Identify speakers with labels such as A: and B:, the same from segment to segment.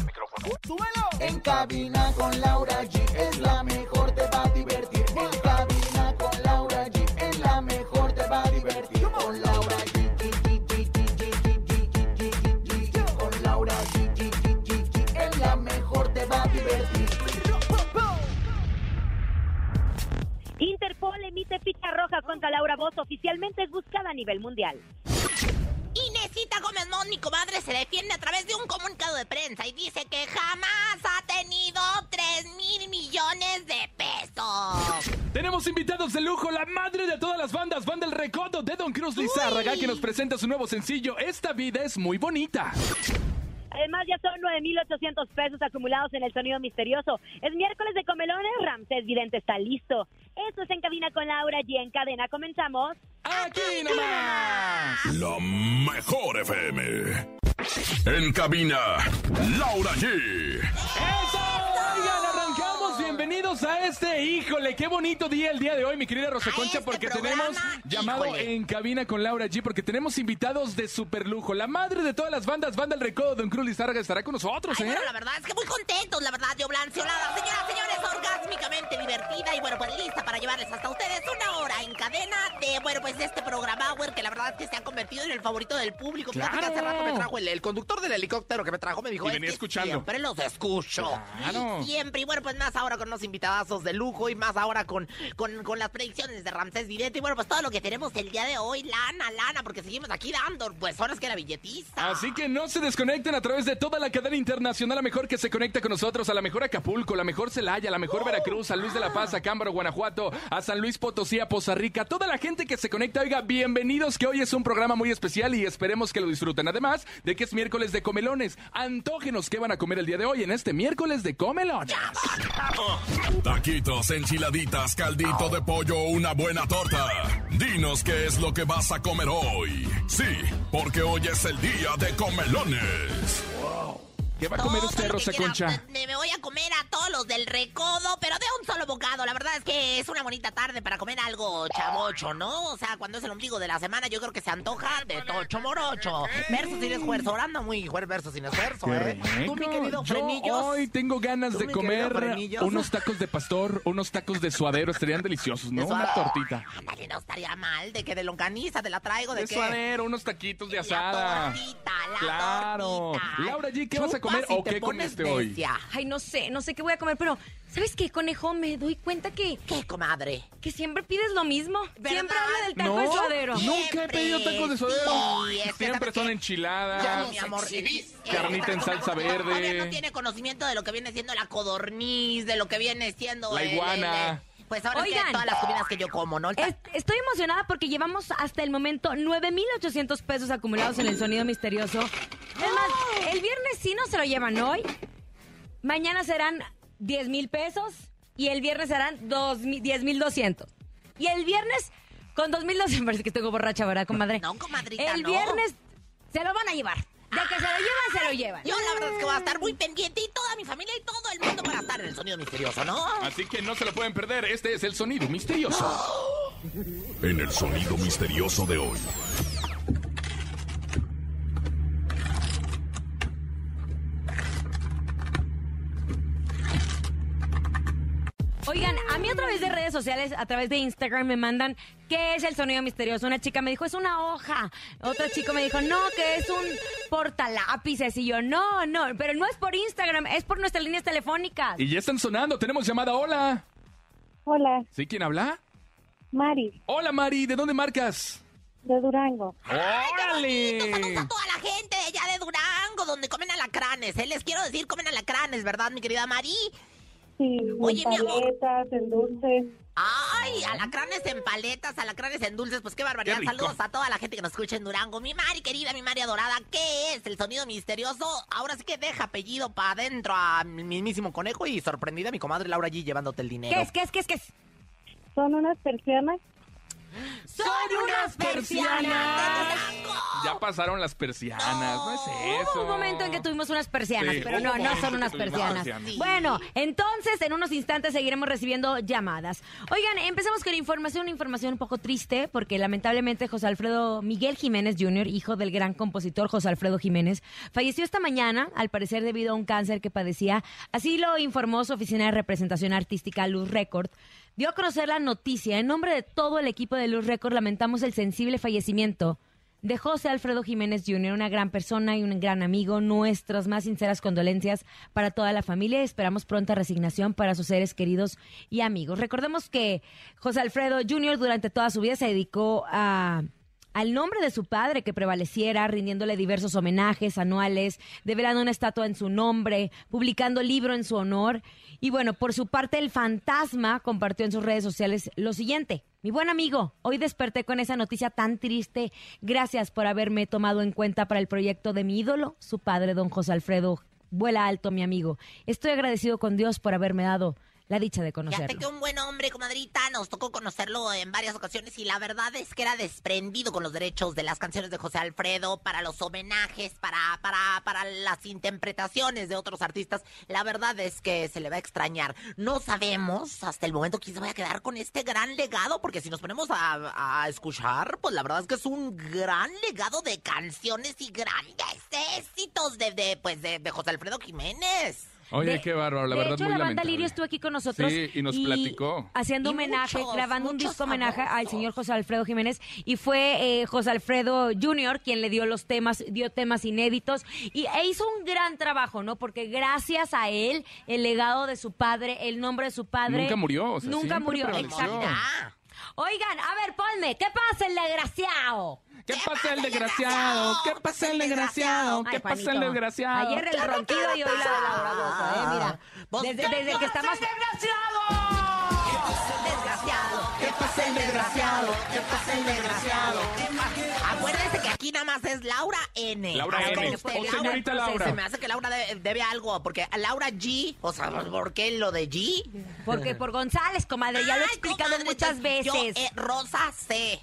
A: el.
B: ¡Súbelo! En cabina con Laura G es la mejor, te va a divertir. En cabina con Laura G es la mejor, te va a divertir. Con Laura G. Con Laura G. Es la mejor, te va a divertir.
C: Interpol emite ficha roja contra Laura Voz. Oficialmente es buscada a nivel mundial.
D: Gómez Mont, mi comadre, se defiende a través de un comunicado de prensa y dice que jamás ha tenido 3 mil millones de pesos.
E: Tenemos invitados de lujo, la madre de todas las bandas, Banda El Recodo de Don Cruz Lizárraga, que nos presenta su nuevo sencillo, Esta vida es muy bonita.
C: Además, ya son 9,800 pesos acumulados en el sonido misterioso. Es miércoles de comelones, Ramsés Vidente está listo. Esto es En Cabina con Laura y en cadena comenzamos.
E: ¡Aquí nomás!
F: La mejor FM. En cabina, Laura G.
E: ¡Eso! Bienvenidos a este, híjole, qué bonito día el día de hoy, mi querida Rosa Concha,
D: este
E: porque
D: programa,
E: tenemos llamado
D: híjole.
E: en cabina con Laura G, porque tenemos invitados de super lujo. La madre de todas las bandas, Banda El Recodo, Don Cruz Lizárraga, estará con nosotros,
D: Ay,
E: ¿eh?
D: bueno, la verdad es que muy contentos, la verdad, yo blanceolada. Señoras, señores, orgásmicamente divertida y bueno, pues lista para llevarles hasta ustedes una hora en cadena de, bueno, pues este programa, Hour, que la verdad es que se ha convertido en el favorito del público. Fíjate que hace
E: Claro.
D: rato me trajo el, el conductor del helicóptero que me trajo, me dijo,
E: Y
D: "Es
E: venía
D: que
E: escuchando".
D: siempre los escucho.
E: Claro.
D: Siempre, y bueno, pues más ahora con unos invitadazos de lujo y más ahora con, con, con las predicciones de Ramsés Vidente y bueno, pues todo lo que tenemos el día de hoy, lana, lana, porque seguimos aquí dando, pues horas que la billetiza.
E: Así que no se desconecten a través de toda la cadena internacional, la mejor que se conecta con nosotros, a la mejor Acapulco, la mejor Celaya, la mejor Veracruz, San Luis de la Paz, a Cámbaro, Guanajuato, a San Luis Potosí, a Poza Rica, toda la gente que se conecta, oiga, bienvenidos, que hoy es un programa muy especial y esperemos que lo disfruten. Además de que es miércoles de comelones, antógenos que van a comer el día de hoy en este miércoles de comelones.
F: Taquitos, enchiladitas, caldito de pollo, una buena torta. Dinos qué es lo que vas a comer hoy. Sí, porque hoy es el día de comelones.
E: ¿Qué va a comer
D: Todo
E: usted, Rosa
D: quiera.
E: Concha?
D: Me, me voy a comer a todos los del recodo, La verdad es que es una bonita tarde para comer algo chavocho, ¿no? O sea, cuando es el ombligo de la semana, yo creo que se antoja de tocho morocho. Verso sin esfuerzo. Ahora anda muy verso sin esfuerzo, ¿eh? Tú, mi querido Frenillos.
E: hoy tengo ganas de comer unos tacos de pastor, unos tacos de suadero, estarían deliciosos, ¿no? Una tortita.
D: Ándale, no estaría mal. ¿De que ¿De longaniza? ¿Te la traigo? ¿De,
E: De
D: qué?
E: suadero, unos taquitos de asada. Claro. Laura G, ¿qué vas a comer o qué comiste hoy?
G: Ay, no sé, no sé qué voy a comer, pero ¿sabes qué, conejo? Me doy cuenta que,
D: ¿Qué, comadre?
G: que siempre pides lo mismo.
D: ¿Verdad?
G: Siempre habla del taco
E: No,
G: de suadero.
E: nunca he pedido tacos de suadero. Siempre
D: ¿sabes
E: son enchiladas.
D: Ya, mi amor.
E: Carnita en salsa verde.
D: Todavía no tiene conocimiento de lo que viene siendo la codorniz, de lo que viene siendo
E: La
D: el-
E: iguana.
D: el- el- pues ahora
G: Oigan.
D: todas las comidas que yo como, ¿no?
G: Es- estoy emocionada porque llevamos hasta el momento 9,800 pesos acumulados en el sonido misterioso. Es más, el viernes sí no se lo llevan hoy. Mañana serán 10 mil pesos y el viernes serán 10,200. Y el viernes con 2,200. Parece que estoy borracha, ¿verdad, comadre?
D: No, comadrita,
G: El
D: no.
G: viernes se lo van a llevar. De que se lo llevan, se lo llevan.
D: Yo la verdad es que voy a estar muy pendiente y toda mi familia y todo el mundo para estar en el sonido misterioso, ¿no?
E: Así que no se lo pueden perder. Este es el sonido misterioso.
F: En el sonido misterioso de hoy.
G: Oigan, a mí a través de redes sociales, a través de Instagram me mandan qué es el sonido misterioso. Una chica me dijo, es una hoja. Otro chico me dijo, no, que es un portalápices. Y yo, no, no, pero no es por Instagram, es por nuestras líneas telefónicas.
E: Y ya están sonando. Tenemos llamada. Hola.
H: Hola,
E: ¿Sí? ¿Quién habla?
H: Mari,
E: Hola, Mari. ¿De dónde marcas?
H: de Durango.
E: ¡Órale!
D: Saludos a toda la gente de allá de Durango, donde comen alacranes. ¿eh? Les quiero decir, comen alacranes, ¿verdad, mi querida Mari?
H: Sí,
D: Oye, mi
H: en paletas, en dulces.
D: Ay, alacranes en paletas, alacranes en dulces, pues qué barbaridad.
E: Qué.
D: Saludos a toda la gente que nos escucha en Durango. Mi Mari querida, mi Mari adorada, ¿qué es el sonido misterioso? Ahora sí que deja apellido para adentro a mi mismísimo conejo y sorprendida mi comadre Laura G llevándote el dinero.
G: ¿Qué es, qué es, qué es, qué es?
H: Son unas persianas.
G: ¡Son unas persianas!
E: Ya pasaron las persianas, no, es eso.
G: Hubo un momento en que tuvimos unas persianas,
E: Sí,
G: pero
E: hubo
G: no,
E: un
G: no
E: momento
G: son unas
E: tuvimos
G: persianas.
E: persianas.
G: Bueno, entonces en unos instantes seguiremos recibiendo llamadas. Oigan, empezamos con información, una información un poco triste, porque lamentablemente José Alfredo Miguel Jiménez Jr., hijo del gran compositor José Alfredo Jiménez, falleció esta mañana, al parecer debido a un cáncer que padecía. Así lo informó su oficina de representación artística Luz Record. Dio a conocer la noticia. En nombre de todo el equipo de Luz Record lamentamos el sensible fallecimiento de José Alfredo Jiménez Jr., una gran persona y un gran amigo. Nuestras más sinceras condolencias para toda la familia esperamos pronta resignación para sus seres queridos y amigos. Recordemos que José Alfredo Jr. durante toda su vida se dedicó a al nombre de su padre que prevaleciera, rindiéndole diversos homenajes anuales, develando una estatua en su nombre, publicando libro en su honor. Y bueno, por su parte, el fantasma compartió en sus redes sociales lo siguiente. Mi buen amigo, hoy desperté con esa noticia tan triste. Gracias por haberme tomado en cuenta para el proyecto de mi ídolo, su padre, don José Alfredo. Vuela alto, mi amigo. Estoy agradecido con Dios por haberme dado la dicha de conocerlo.
D: que un buen hombre, comadrita, nos tocó conocerlo en varias ocasiones y la verdad es que era desprendido con los derechos de las canciones de José Alfredo para los homenajes, para, para, para las interpretaciones de otros artistas. La verdad es que se le va a extrañar. No sabemos hasta el momento quién se vaya a quedar con este gran legado, porque si nos ponemos a, a escuchar, pues la verdad es que es un gran legado de canciones y grandes éxitos de, de, pues de, de José Alfredo Jiménez.
E: Oye,
G: De-
E: qué bárbaro, la
G: de
E: verdad
G: hecho,
E: muy
G: la banda. Lirio estuvo aquí con nosotros.
E: Sí, y nos platicó.
G: Haciendo
D: Y
G: homenaje,
D: muchos,
G: grabando un disco homenaje al señor José Alfredo Jiménez. Y fue eh, José Alfredo Jr. quien le dio los temas, dio temas inéditos. Y e hizo un gran trabajo, ¿no? Porque gracias a él, el legado de su padre, el nombre de su padre.
E: Nunca murió, o sea,
G: nunca murió,
E: prevaleció.
G: exacto.
D: Ah.
G: Oigan, a ver, ponme, ¿qué pasa el desgraciado?
E: ¿Qué pasa el desgraciado? ¿Qué pasa el desgraciado? ¿Qué pasa el desgraciado?
G: Ayer el ronquido y hoy la ¿eh? Mira.
D: Vos-
G: Desde, desde que estamos...
D: Desgraciado, ¿qué pasa el desgraciado? ¿Qué pasa el desgraciado? Acuérdense que aquí nada más es Laura N.
E: Laura N.
D: que usted,
E: O señorita Laura.
D: Se me hace que Laura de- debe algo, porque Laura G, o sea, ¿por qué lo de G?
G: Porque por González, comadre, ya lo he explicado muchas
D: yo,
G: veces.
D: eh, Rosa C.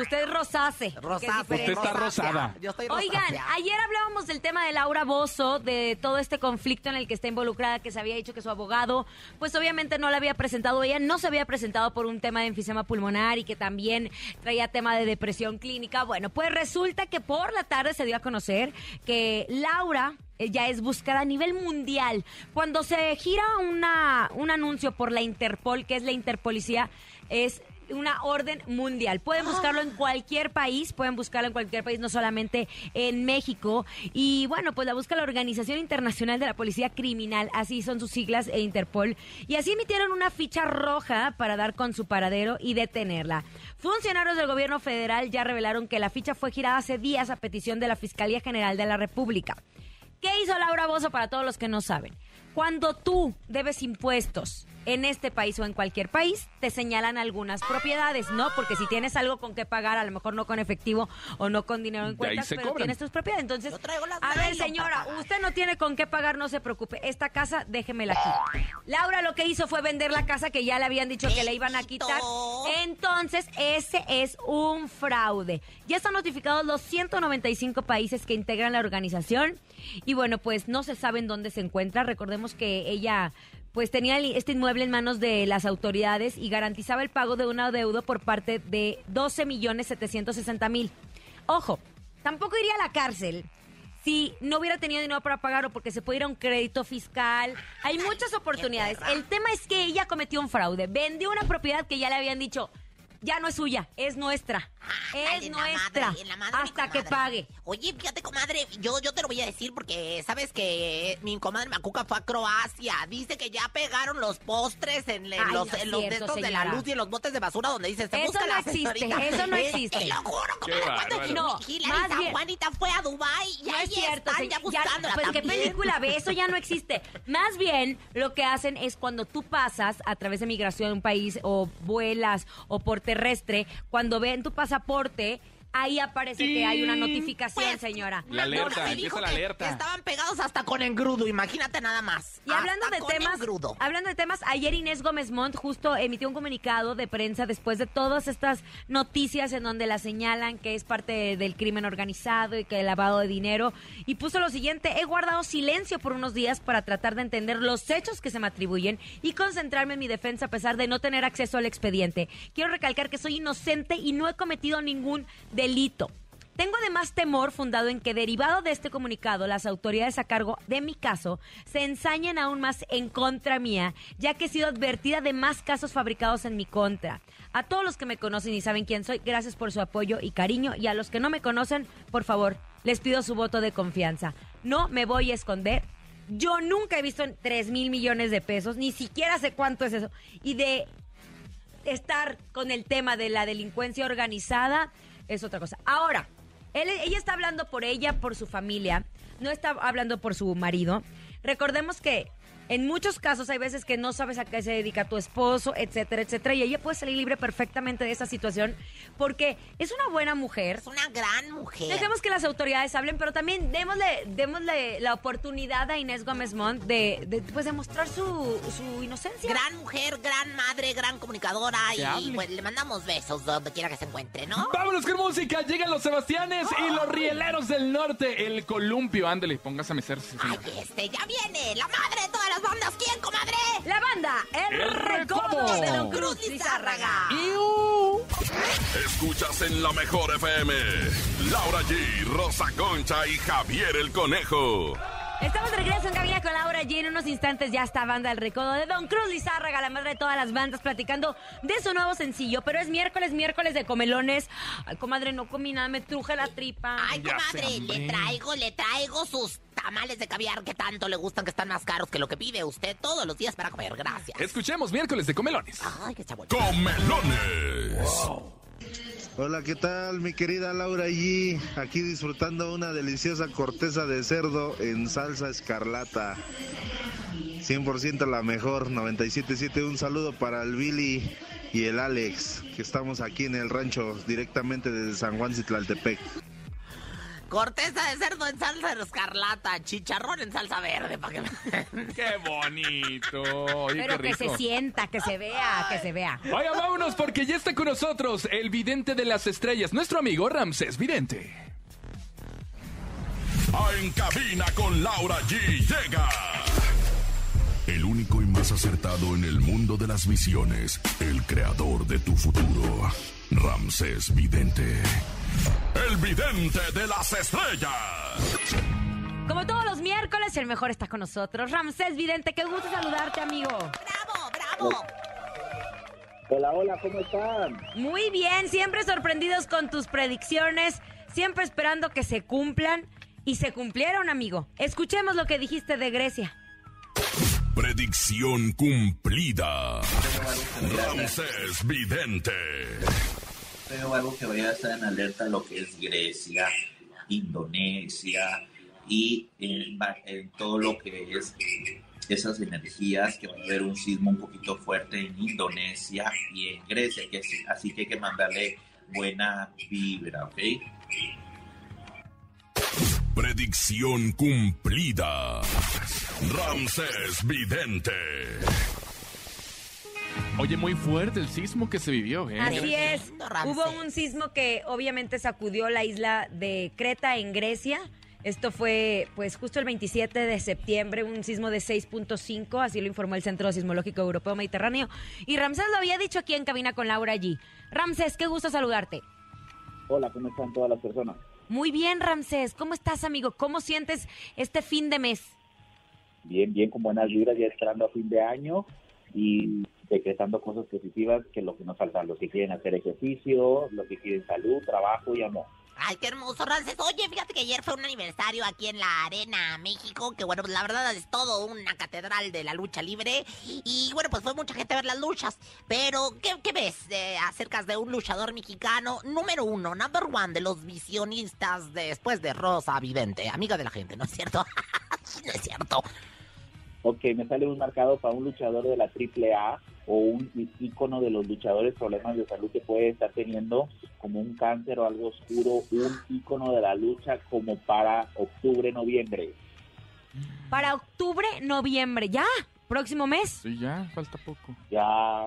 G: Usted es rosace. que es
D: Rosa
G: diferente.
E: Usted está rosada.
D: Yo estoy
G: Oigan, ayer hablábamos del tema de Laura Bozo, de todo este conflicto en el que está involucrada, que se había dicho que su abogado, pues obviamente no la había presentado, ella no se había presentado por un tema de enfisema pulmonar y que también traía tema de depresión clínica. Bueno, pues resulta que por la tarde se dio a conocer que Laura eh, ya es buscada a nivel mundial. Cuando se gira una, un anuncio por la Interpol, que es la Interpolicía, es una orden mundial. Pueden buscarlo en cualquier país, pueden buscarlo en cualquier país, no solamente en México. Y bueno, pues la busca la Organización Internacional de la Policía Criminal, así son sus siglas e Interpol. Y así emitieron una ficha roja para dar con su paradero y detenerla. Funcionarios del gobierno federal ya revelaron que la ficha fue girada hace días a petición de la Fiscalía General de la República. ¿Qué hizo Laura Bozo para todos los que no saben? Cuando tú debes impuestos en este país o en cualquier país, te señalan algunas propiedades, ¿no? Porque si tienes algo con que pagar, a lo mejor no con efectivo o no con dinero en
E: se
G: pero
E: cobran.
G: tienes tus propiedades. Entonces,
D: Yo traigo las
G: a ver, señora, usted no tiene con qué pagar, no se preocupe. Esta casa, déjemela aquí. Laura lo que hizo fue vender la casa que ya le habían dicho que le iban a quitar. Entonces, ese es un fraude. Ya están notificados los 195 países que integran la organización. Y bueno, pues no se sabe en dónde se encuentra. Recordemos que ella pues tenía este inmueble en manos de las autoridades y garantizaba el pago de un adeudo por parte de 12 millones 760 mil. Ojo, tampoco iría a la cárcel si no hubiera tenido dinero para pagar o porque se puede ir a un crédito fiscal. Hay muchas oportunidades. El tema es que ella cometió un fraude. Vendió una propiedad que ya le habían dicho, ya no es suya, es nuestra. Es nuestra.
D: madre, en la madre, mi
G: hasta que pague.
D: Oye, fíjate, comadre, yo, yo te lo voy a decir porque sabes que mi comadre Macuca fue a Croacia. Dice que ya pegaron los postres en, en
G: Ay,
D: los,
G: no
D: en los de
G: cierto,
D: estos de la luz y en los botes de basura donde dice se
G: Eso
D: busca
G: no
D: la
G: existe,
D: señorita.
G: eso no
D: Eh,
G: existe.
D: Te lo juro, comadre.
G: No,
D: San
G: bien-
D: Juanita fue a Dubai y
G: No
D: ahí
G: es cierto,
D: están
G: se-
D: ya
G: ya-
D: buscándola
G: pues qué película ve, eso ya no existe. Más bien, lo que hacen es cuando tú pasas a través de migración de un país o vuelas o por terrestre, cuando ven tu pasaporte, ahí aparece que hay una notificación,
D: Pues,
G: señora.
E: La alerta, empieza
D: dijo
E: la alerta.
D: estaban pegados hasta con engrudo, imagínate nada más.
G: Y hablando
D: Hasta
G: de temas,
D: engrudo.
G: hablando de temas, ayer Inés Gómez Montt justo emitió un comunicado de prensa después de todas estas noticias en donde la señalan que es parte del crimen organizado y que el lavado de dinero y puso lo siguiente, he guardado silencio por unos días para tratar de entender los hechos que se me atribuyen y concentrarme en mi defensa a pesar de no tener acceso al expediente. Quiero recalcar que soy inocente y no he cometido ningún delito. Tengo además temor fundado en que derivado de este comunicado las autoridades a cargo de mi caso se ensañen aún más en contra mía, ya que he sido advertida de más casos fabricados en mi contra. A todos los que me conocen y saben quién soy, gracias por su apoyo y cariño y a los que no me conocen, por favor, les pido su voto de confianza. No me voy a esconder. Yo nunca he visto 3 mil millones de pesos, ni siquiera sé cuánto es eso. Y de estar con el tema de la delincuencia organizada es otra cosa. Ahora, ella está hablando por ella, por su familia, no está hablando por su marido. Recordemos que en muchos casos hay veces que no sabes a qué se dedica tu esposo, etcétera, etcétera, y ella puede salir libre perfectamente de esa situación porque es una buena mujer.
D: Es una gran mujer.
G: Dejemos que las autoridades hablen, pero también démosle, démosle la oportunidad a Inés Gómez Montt de, de, pues, demostrar su, su inocencia.
D: Gran mujer, gran madre, gran comunicadora y pues le mandamos besos donde quiera que se encuentre, ¿no?
E: Vámonos con música, llegan los Sebastianes y los Rieleros del Norte, el columpio. Ándale, póngase a mecerse.
D: Ay, este, ya viene la madre de todas las bandas. ¿Quién, comadre?
G: La banda, el,
E: El
G: recodo de Don
D: Cruz Lizárraga.
F: Escuchas en la mejor FM. Laura G, Rosa Concha y Javier el Conejo.
G: Estamos de regreso en cabina con Laura G. En unos instantes ya está banda El Recodo de Don Cruz Lizárraga, la madre de todas las bandas, platicando de su nuevo sencillo. Pero es miércoles, miércoles de comelones. Ay, comadre, no comí nada, me truje la tripa.
D: Ay,
E: Ya
D: comadre, le traigo, le traigo sus tamales de caviar que tanto le gustan, que están más caros que lo que pide usted todos los días para comer. Gracias.
E: Escuchemos miércoles de comelones.
D: Ay, qué chavo.
F: Comelones.
I: Hola, ¿qué tal mi querida Laura G? Aquí disfrutando una deliciosa corteza de cerdo en salsa escarlata. 100% la mejor, 97.7. Un saludo para el Billy y el Alex, que estamos aquí en el rancho directamente desde San Juan Citlaltepec.
D: Corteza de cerdo en salsa escarlata, chicharrón en salsa verde, para que
E: ¡Qué bonito! Oye,
G: Pero
E: qué
G: que se sienta, que se vea, que se vea.
E: Oiga, vámonos porque ya está con nosotros el vidente de las estrellas, nuestro amigo Ramsés Vidente.
F: A En cabina con Laura G llega. El único y más acertado en el mundo de las visiones. El creador de tu futuro. Ramsés Vidente. El vidente de las estrellas.
G: Como todos los miércoles, el mejor está con nosotros. Ramsés Vidente, qué gusto saludarte, amigo.
D: ¡Bravo, bravo!
J: Hola, hola, ¿cómo están?
G: Muy bien, siempre sorprendidos con tus predicciones, siempre esperando que se cumplan. Y se cumplieron, amigo. Escuchemos lo que dijiste de Grecia.
F: Predicción cumplida. Ramsés Vidente.
J: Veo algo que vaya a estar en alerta lo que es Grecia, Indonesia y en, todo lo que es esas energías, que va a haber un sismo un poquito fuerte en Indonesia y en Grecia, así que hay que mandarle buena vibra, ¿ok?
F: Predicción cumplida. Ramsés Vidente.
E: Oye, muy fuerte el sismo que se vivió, ¿eh?
G: Así es. Hubo un sismo que obviamente sacudió la isla de Creta en Grecia. Esto fue pues justo el 27 de septiembre, un sismo de 6.5, así lo informó el Centro Sismológico Europeo Mediterráneo. Y Ramsés lo había dicho aquí en cabina con Laura G. Ramsés, qué gusto saludarte.
J: Hola, ¿cómo están todas las personas?
G: Muy bien, Ramsés. ¿Cómo estás, amigo? ¿Cómo sientes este fin de mes?
J: Bien, bien, con buenas vibras, ya esperando a fin de año y decretando cosas positivas, que lo que nos falta, los que quieren hacer ejercicio, los que quieren salud, trabajo y amor.
D: Ay, qué hermoso, Ramses. Oye, fíjate que ayer fue un aniversario aquí en la Arena México, que bueno, la verdad es todo una catedral de la lucha libre. Y bueno, pues fue mucha gente a ver las luchas. Pero, ¿qué, qué ves eh, acerca de un luchador mexicano número uno, number one de los visionistas después de Rosa Vidente? Amiga de la gente, ¿no es cierto? no es cierto.
J: Ok, me sale un marcado para un luchador de la AAA o un ícono de los luchadores problemas de salud que puede estar teniendo como un cáncer o algo oscuro, un ícono de la lucha como para octubre, noviembre.
G: Para octubre, noviembre, ya, próximo mes.
E: Sí, ya, falta poco.
J: Ya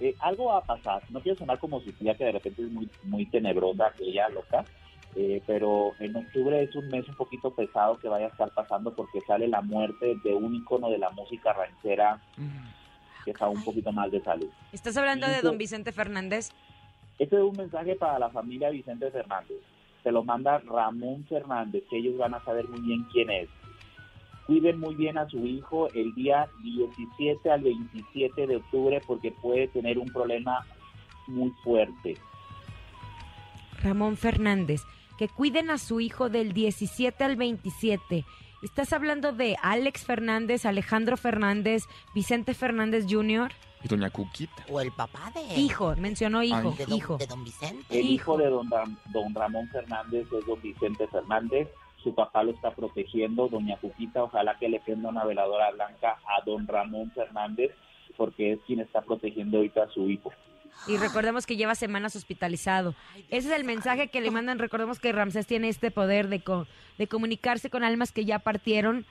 J: eh, algo va a pasar. No quiero sonar como si tía que de repente es muy, muy tenebrosa, aquella loca, eh, pero en octubre es un mes un poquito pesado que vaya a estar pasando porque sale la muerte de un ícono de la música ranchera que está un poquito mal de salud.
G: ¿Estás hablando de don Vicente Fernández?
J: Este es un mensaje para la familia Vicente Fernández. Se lo manda Ramón Fernández, que ellos van a saber muy bien quién es. Cuiden muy bien a su hijo el día 17 al 27 de octubre porque puede tener un problema muy fuerte.
G: Ramón Fernández, que cuiden a su hijo del 17 al 27. ¿Estás hablando de Alex Fernández, Alejandro Fernández, Vicente Fernández Jr.?
E: Y doña Cuquita.
D: O el papá de...
G: Hijo, mencionó hijo,
D: de don,
G: hijo.
D: de don Vicente.
J: El hijo de don, Ram- don Ramón Fernández es don Vicente Fernández. Su papá lo está protegiendo, doña Cuquita. Ojalá que le prenda una veladora blanca a don Ramón Fernández porque es quien está protegiendo ahorita a su hijo.
G: Y recordemos que lleva semanas hospitalizado. Ese es el mensaje que le mandan. Recordemos que Ramsés tiene este poder de, co- de comunicarse con almas que ya partieron.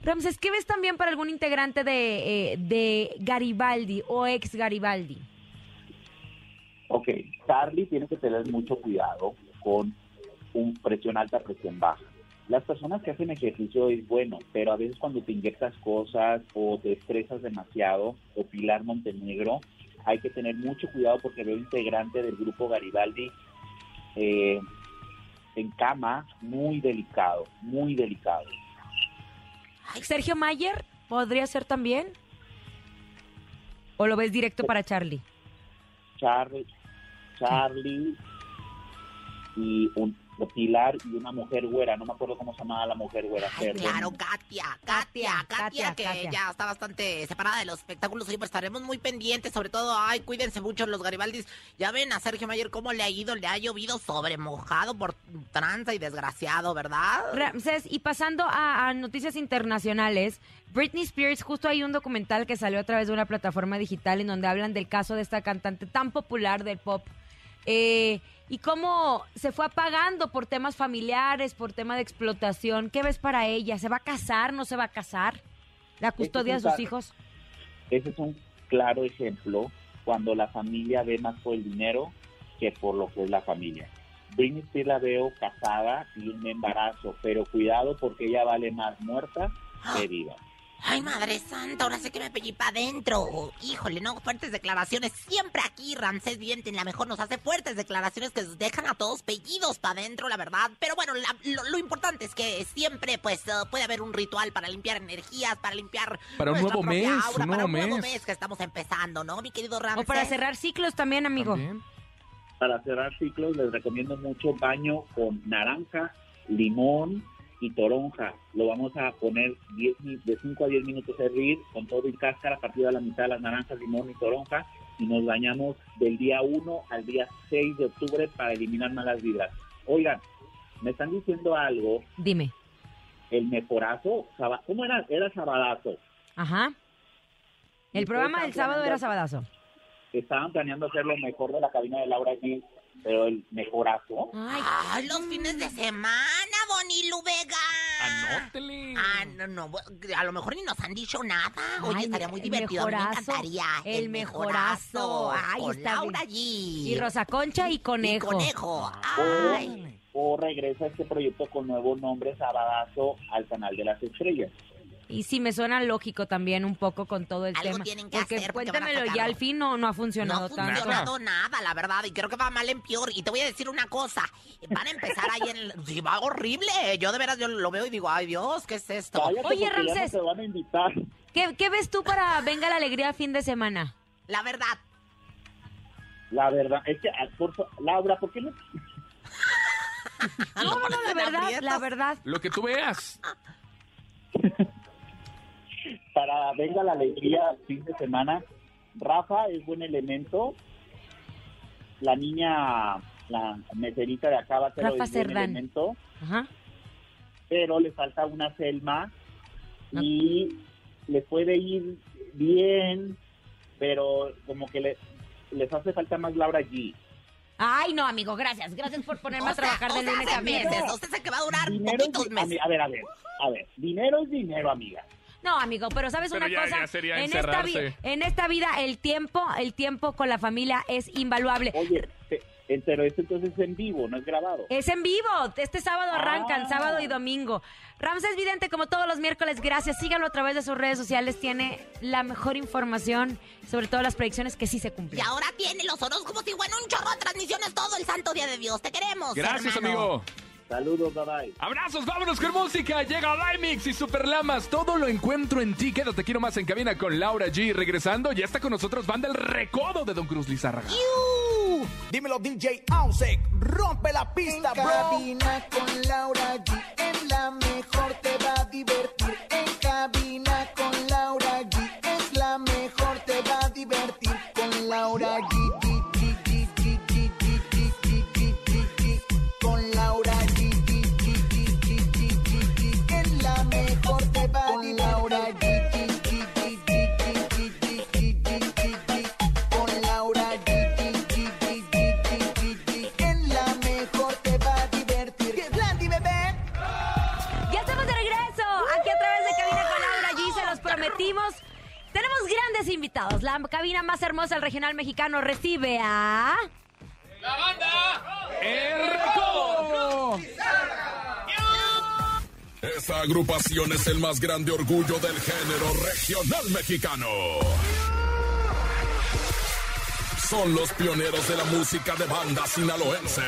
G: Ramsés, ¿qué ves también para algún integrante de, eh, de Garibaldi o ex Garibaldi?
J: Ok, Charlie tiene que tener mucho cuidado con un presión alta, presión baja. Las personas que hacen ejercicio es bueno, pero a veces cuando te inyectas cosas o te estresas demasiado, o Pilar Montenegro, hay que tener mucho cuidado porque veo integrante del grupo Garibaldi eh, en cama, muy delicado, muy delicado.
G: Sergio Mayer podría ser también. ¿O lo ves directo para Charlie?
J: Charlie, Charlie y un Pilar y una mujer güera, no me acuerdo cómo se llamaba la mujer güera. perdón.
D: Claro, Katia, Katia, Katia,
G: Katia,
D: que
G: Katia.
D: ya está bastante separada de los espectáculos. Oye, pues estaremos muy pendientes, sobre todo, ay, cuídense mucho los Garibaldis. Ya ven a Sergio Mayer cómo le ha ido, le ha llovido sobre mojado por tranza y desgraciado, ¿verdad?
G: Ramsés, y pasando a, a noticias internacionales, Britney Spears, justo hay un documental que salió a través de una plataforma digital en donde hablan del caso de esta cantante tan popular del pop. eh, y cómo se fue apagando por temas familiares, por tema de explotación. ¿Qué ves para ella? ¿Se va a casar? ¿No se va a casar? ¿La custodia de
J: Este es
G: sus hijos?
J: Ese es un claro ejemplo cuando la familia ve más por el dinero que por lo que es la familia. Britney Spears la veo casada y un embarazo, pero cuidado porque ella vale más muerta que viva.
D: Ay, madre santa, ahora sé que me pellí para adentro. Híjole, no, fuertes declaraciones. Siempre aquí, Ramsés Viente, en la mejor nos hace fuertes declaraciones que dejan a todos pellidos para adentro, la verdad. Pero bueno, la- lo, lo importante es que siempre, pues, eh, puede haber un ritual para limpiar energías, para limpiar.
E: Para un nuevo
D: propia
E: mes,
D: aura,
E: un
D: para un nuevo
E: mes.
D: mes que estamos empezando, ¿no, mi querido Ramsés?
G: O para cerrar ciclos también, amigo.
E: También.
J: Para cerrar ciclos les recomiendo mucho baño con naranja, limón y toronja. Lo vamos a poner 10 mi- de 5 a 10 minutos a hervir con todo y cáscara partida a la mitad de las naranjas, limón y toronja y nos bañamos del día 1 al día 6 de octubre para eliminar malas vibras. Oigan, me están diciendo algo,
G: Dime.
J: el mejorazo, ¿cómo era? Era sabadazo.
G: Ajá. El programa del sábado era sabadazo.
J: Estaban planeando hacer lo mejor de la cabina de Laura aquí, pero el mejorazo...
G: Ay,
D: Ay, los fines de semana, Bonilu Vega.
E: Anótele.
D: Ah, no, no, a lo mejor ni nos han dicho nada. Oye,
G: Ay,
D: estaría muy
G: el
D: divertido. a mí me
G: mejorazo,
D: encantaría.
G: el mejorazo. Ay,
D: con
G: está
D: Laura. G.
G: y Rosa Concha y Conejo.
D: Y conejo.
J: o,
D: Ay.
J: o regresa este proyecto con nuevo nombre Sabadazo al canal de las estrellas.
G: Y sí, me suena lógico también un poco con todo el
D: Algo
G: tema.
D: tienen que
G: porque
D: hacer, porque
G: cuéntamelo, ya al fin no, no ha
D: No
G: funcionado
D: ha
G: tanto.
D: funcionado nada, la verdad, y creo que va mal en peor. Y te voy a decir una cosa, van a empezar ahí en... el- Sí, va horrible, yo de veras yo lo veo y digo, ay Dios, ¿qué es esto?
J: Cállate,
G: Oye,
J: no
G: Ramsés.
J: te van a invitar.
G: ¿Qué, qué ves tú para Venga la Alegría fin de semana?
D: La verdad.
K: La verdad, es que, ah, por Laura, ¿por qué no?
G: No, no, no, la verdad, la verdad.
E: Lo que tú veas.
K: Para Venga la Alegría fin de semana, Rafa es buen elemento. La niña, la meserita de acá va a ser
G: Rafa
K: buen elemento.
G: Ajá.
K: pero le falta una Selma y le puede ir bien, pero como que le, les hace falta más Laura G.
G: Ay, no, amigo, gracias. Gracias por ponerme
D: O
G: a trabajar
D: sea,
G: de lunes a
D: hace
G: viernes.
D: meses. Usted sé que va a durar
K: Dinero
D: poquitos meses.
K: a ver, a ver, a ver, dinero es dinero, amiga.
G: No, amigo, pero sabes
E: Pero
G: una
E: ya-
G: cosa,
E: ya sería
G: en esta, en vida el tiempo, el tiempo con la familia es invaluable.
K: Oye, eh, pero esto entonces es en vivo, no es grabado.
G: Es en vivo. Este sábado arrancan,
K: Ah.
G: sábado y domingo. Ramses Vidente, como todos los miércoles, gracias. Síganlo a través de sus redes sociales. Tiene la mejor información sobre todas las predicciones que sí se
D: Y
G: cumplen.
D: ahora tiene los horóscopos y bueno, un chorro de transmisiones todo el santo día de Dios. Te queremos.
E: Gracias,
D: hermano.
E: amigo.
K: Saludos, bye bye.
E: Abrazos, vámonos con música. Llega Limix y Superlamas. Todo lo encuentro en ti. Quédate quiero más en cabina con Laura G. Regresando, ya está con nosotros Banda El Recodo de Don Cruz Lizárraga.
A: Dímelo DJ Ausek, rompe la pista,
B: En
A: bro.
B: cabina con Laura G. En la mejor te va a divertir.
G: Más hermosa del regional mexicano recibe a...
E: ¡El Recodo!
F: Esta agrupación es el más grande orgullo del género regional mexicano. Son los pioneros de la música de banda sinaloense.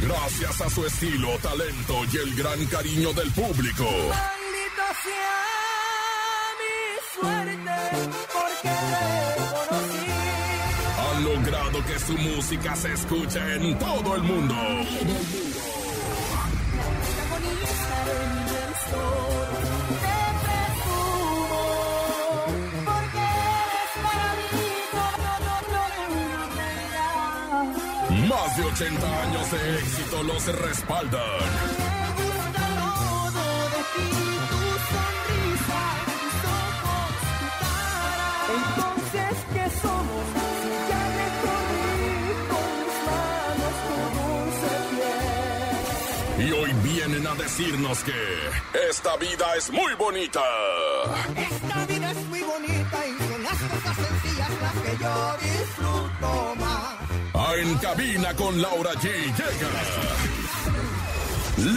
F: Gracias a su estilo, talento y el gran cariño del público. que su música se escuche en todo el mundo. Más de 80 años de éxito los respaldan. Decirnos que esta vida es muy bonita.
B: Esta vida es muy bonita y son las cosas sencillas las que yo disfruto más.
F: Ah, En cabina con Laura G llega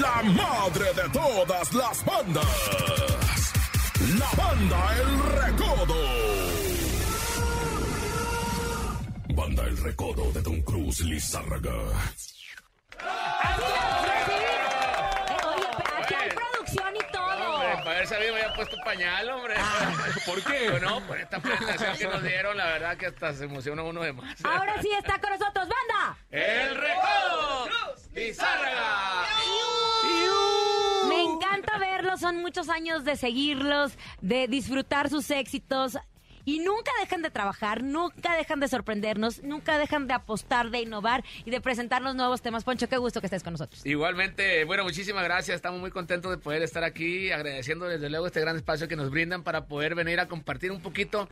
F: la madre de todas las bandas. La banda El Recodo. Banda El Recodo de Don Cruz Lizárraga.
L: Sabido me había puesto pañal, hombre.
E: ¿Por qué?
L: Pues no, por esta presentación que nos dieron, la verdad que hasta se emociona uno de más.
G: Ahora sí está con nosotros, banda.
L: ¡El Recodo! ¡Lizárraga!
G: Me encanta verlos, son muchos años de seguirlos, de disfrutar sus éxitos. Y nunca dejan de trabajar, nunca dejan de sorprendernos, nunca dejan de apostar, de innovar y de presentarnos nuevos temas. Poncho, qué gusto que estés con nosotros.
L: Igualmente, bueno, muchísimas gracias. Estamos muy contentos de poder estar aquí, agradeciendo desde luego este gran espacio que nos brindan para poder venir a compartir un poquito